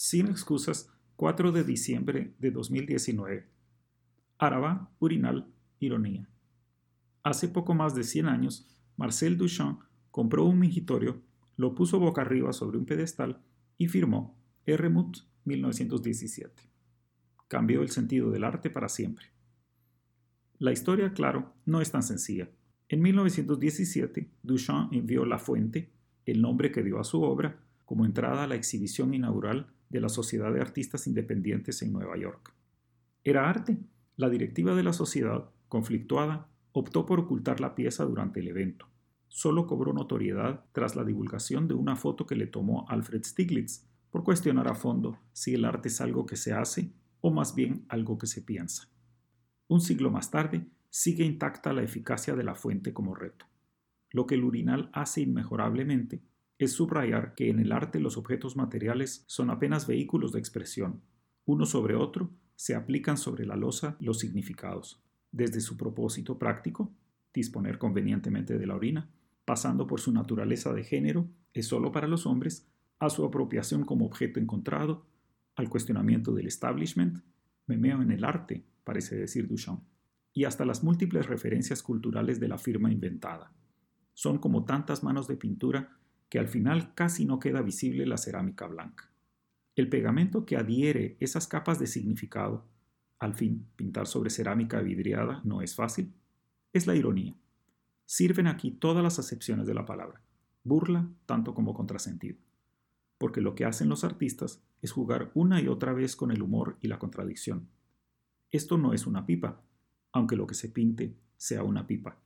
Sin excusas, 4 de diciembre de 2019. Araba, Urinal, Ironía. Hace poco más de 100 años, Marcel Duchamp compró un mingitorio, lo puso boca arriba sobre un pedestal y firmó Eremut 1917. Cambió el sentido del arte para siempre. La historia, claro, no es tan sencilla. En 1917, Duchamp envió La Fuente, el nombre que dio a su obra, como entrada a la exhibición inaugural de la Sociedad de Artistas Independientes en Nueva York. Era arte. La directiva de la sociedad, conflictuada, optó por ocultar la pieza durante el evento. Solo cobró notoriedad tras la divulgación de una foto que le tomó Alfred Stiglitz por cuestionar a fondo si el arte es algo que se hace o más bien algo que se piensa. Un siglo más tarde, sigue intacta la eficacia de la fuente como reto. Lo que el urinal hace inmejorablemente es subrayar que en el arte los objetos materiales son apenas vehículos de expresión. Uno sobre otro se aplican sobre la losa los significados, desde su propósito práctico, disponer convenientemente de la orina, pasando por su naturaleza de género, es solo para los hombres, a su apropiación como objeto encontrado, al cuestionamiento del establishment, memeo en el arte, parece decir Duchamp, y hasta las múltiples referencias culturales de la firma inventada. Son como tantas manos de pintura que al final casi no queda visible la cerámica blanca. El pegamento que adhiere esas capas de significado, al fin, pintar sobre cerámica vidriada no es fácil, es la ironía. Sirven aquí todas las acepciones de la palabra, burla tanto como contrasentido, porque lo que hacen los artistas es jugar una y otra vez con el humor y la contradicción. Esto no es una pipa, aunque lo que se pinte sea una pipa.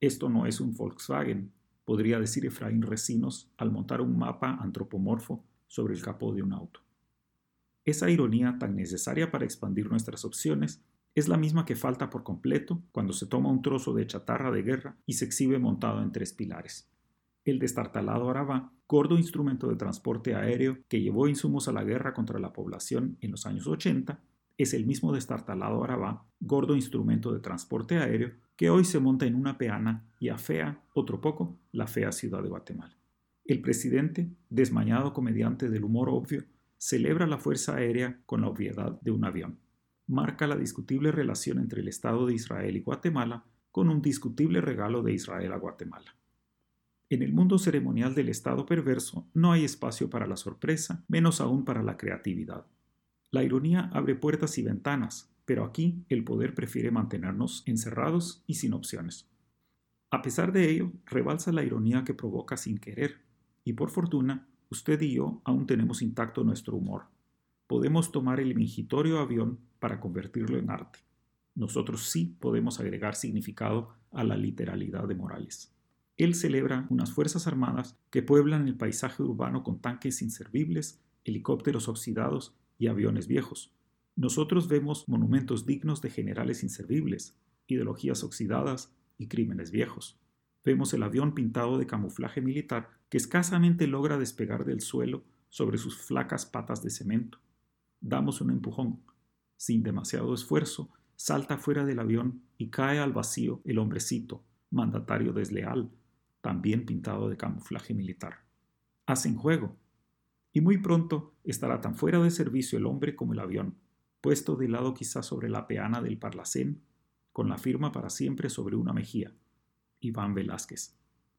Esto no es un Volkswagen, podría decir Efraín Recinos al montar un mapa antropomorfo sobre el capó de un auto. Esa ironía tan necesaria para expandir nuestras opciones es la misma que falta por completo cuando se toma un trozo de chatarra de guerra y se exhibe montado en tres pilares. El destartalado Arabá, gordo instrumento de transporte aéreo que llevó insumos a la guerra contra la población en los años 80, es el mismo destartalado Arabá, gordo instrumento de transporte aéreo que hoy se monta en una peana y afea, otro poco, la fea ciudad de Guatemala. El presidente, desmañado comediante del humor obvio, celebra la fuerza aérea con la obviedad de un avión. Marca la discutible relación entre el Estado de Israel y Guatemala con un discutible regalo de Israel a Guatemala. En el mundo ceremonial del Estado perverso no hay espacio para la sorpresa, menos aún para la creatividad. La ironía abre puertas y ventanas, pero aquí el poder prefiere mantenernos encerrados y sin opciones. A pesar de ello, rebalsa la ironía que provoca sin querer, y por fortuna, usted y yo aún tenemos intacto nuestro humor. Podemos tomar el mingitorio avión para convertirlo en arte. Nosotros sí podemos agregar significado a la literalidad de Morales. Él celebra unas Fuerzas Armadas que pueblan el paisaje urbano con tanques inservibles, helicópteros oxidados y aviones viejos, nosotros vemos monumentos dignos de generales inservibles, ideologías oxidadas y crímenes viejos. Vemos el avión pintado de camuflaje militar que escasamente logra despegar del suelo sobre sus flacas patas de cemento. Damos un empujón. Sin demasiado esfuerzo, salta fuera del avión y cae al vacío el hombrecito, mandatario desleal, también pintado de camuflaje militar. Hacen juego. Y muy pronto estará tan fuera de servicio el hombre como el avión puesto de lado quizás sobre la peana del Parlacén, con la firma para siempre sobre una mejilla. Iván Velázquez.